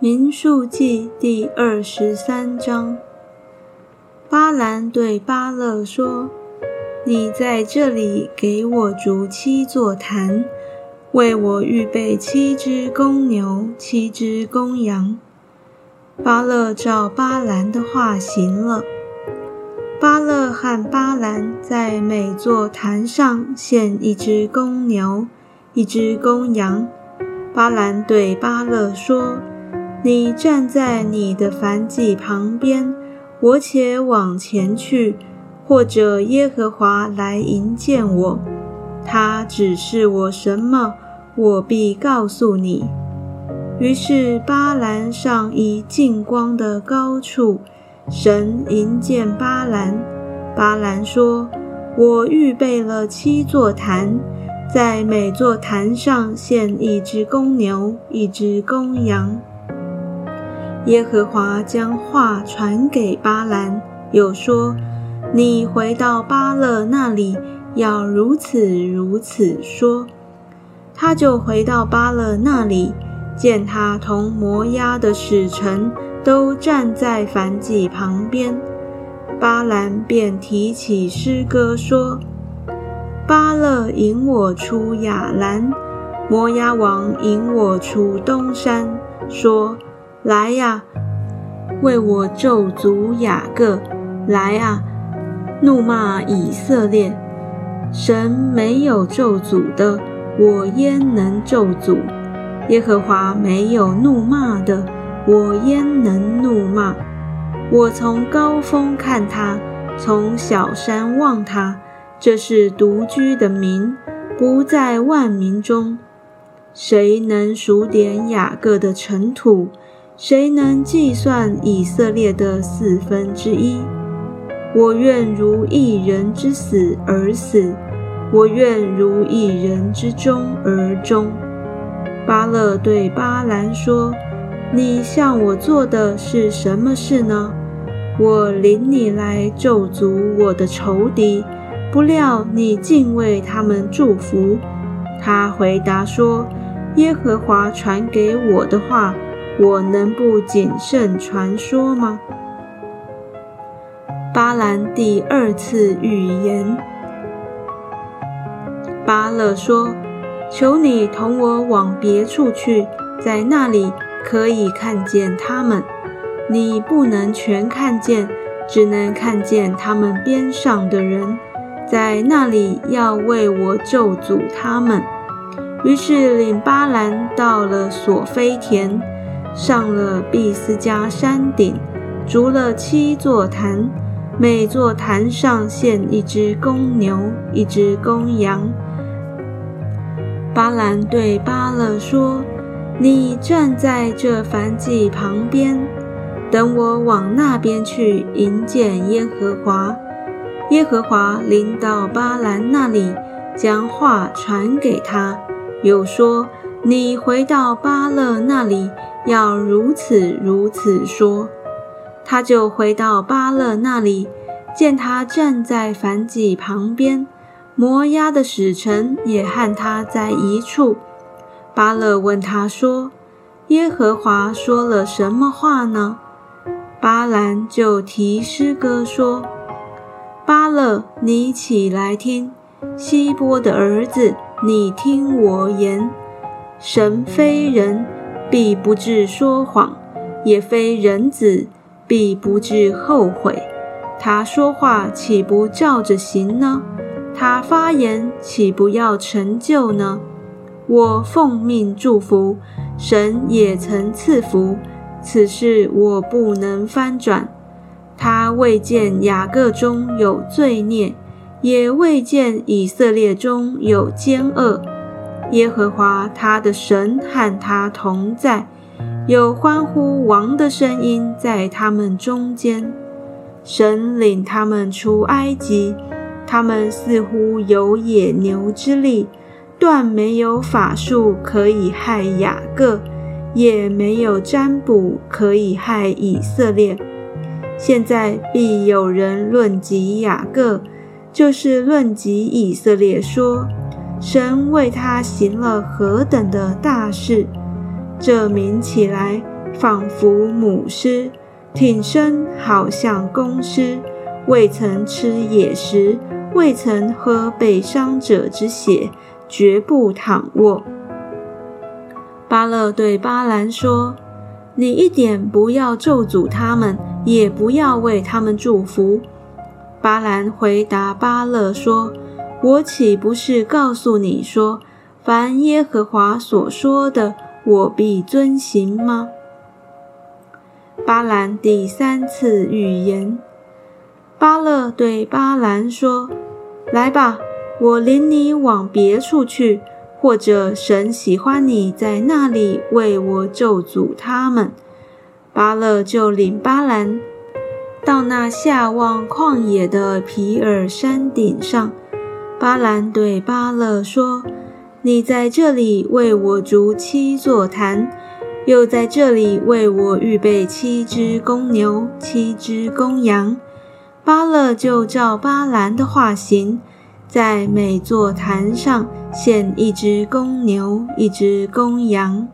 民数记第二十三章，巴兰对巴勒说：“你在这里给我筑七座坛，为我预备七只公牛、七只公羊。”巴勒照巴兰的话行了。巴勒和巴兰在每座坛上献一只公牛、一只公羊。巴兰对巴勒说。你站在你的燔祭旁边，我且往前去，或者耶和华来迎见我，他指示我什么，我必告诉你。于是巴兰上一近光的高处，神迎见巴兰。巴兰说：“我预备了七座坛，在每座坛上献一只公牛，一只公羊。”耶和华将话传给巴兰，又说：“你回到巴勒那里，要如此如此说。”他就回到巴勒那里，见他同摩押的使臣都站在燔祭旁边。巴兰便提起诗歌说：“巴勒引我出雅兰，摩押王引我出东山，说。”来呀，为我咒诅雅各！来啊，怒骂以色列！神没有咒诅的，我焉能咒诅？耶和华没有怒骂的，我焉能怒骂？我从高峰看他，从小山望他，这是独居的民，不在万民中。谁能数点雅各的尘土？谁能计算以色列的四分之一？我愿如一人之死而死，我愿如一人之终而终。巴勒对巴兰说：“你向我做的是什么事呢？我领你来咒诅我的仇敌，不料你竟为他们祝福。”他回答说：“耶和华传给我的话。”我能不谨慎传说吗？巴兰第二次预言。巴勒说：“求你同我往别处去，在那里可以看见他们。你不能全看见，只能看见他们边上的人，在那里要为我咒诅他们。”于是领巴兰到了索菲田。上了毕斯加山顶，筑了七座坛，每座坛上献一只公牛，一只公羊。巴兰对巴勒说：“你站在这燔祭旁边，等我往那边去迎接耶和华。”耶和华临到巴兰那里，将话传给他，又说：“你回到巴勒那里。”要如此如此说，他就回到巴勒那里，见他站在燔祭旁边，摩押的使臣也和他在一处。巴勒问他说：“耶和华说了什么话呢？”巴兰就提诗歌说：“巴勒，你起来听，希波的儿子，你听我言，神非人。”必不至说谎，也非人子，必不至后悔。他说话岂不照着行呢？他发言岂不要成就呢？我奉命祝福，神也曾赐福，此事我不能翻转。他未见雅各中有罪孽，也未见以色列中有奸恶。耶和华他的神和他同在，有欢呼王的声音在他们中间。神领他们出埃及，他们似乎有野牛之力，断没有法术可以害雅各，也没有占卜可以害以色列。现在必有人论及雅各，就是论及以色列，说。神为他行了何等的大事！这名起来仿佛母狮，挺身好像公狮，未曾吃野食，未曾喝被伤者之血，绝不躺卧。巴勒对巴兰说：“你一点不要咒诅他们，也不要为他们祝福。”巴兰回答巴勒说：“我岂不是告诉你说，凡耶和华所说的，我必遵行吗？”巴兰第三次预言。巴勒对巴兰说：“来吧，我领你往别处去。”或者神喜欢你在那里为我咒诅他们，巴勒就领巴兰到那下望旷野的皮尔山顶上。巴兰对巴勒说：“你在这里为我筑七座坛，又在这里为我预备七只公牛、七只公羊。”巴勒就照巴兰的话行。在每座坛上献一只公牛，一只公羊。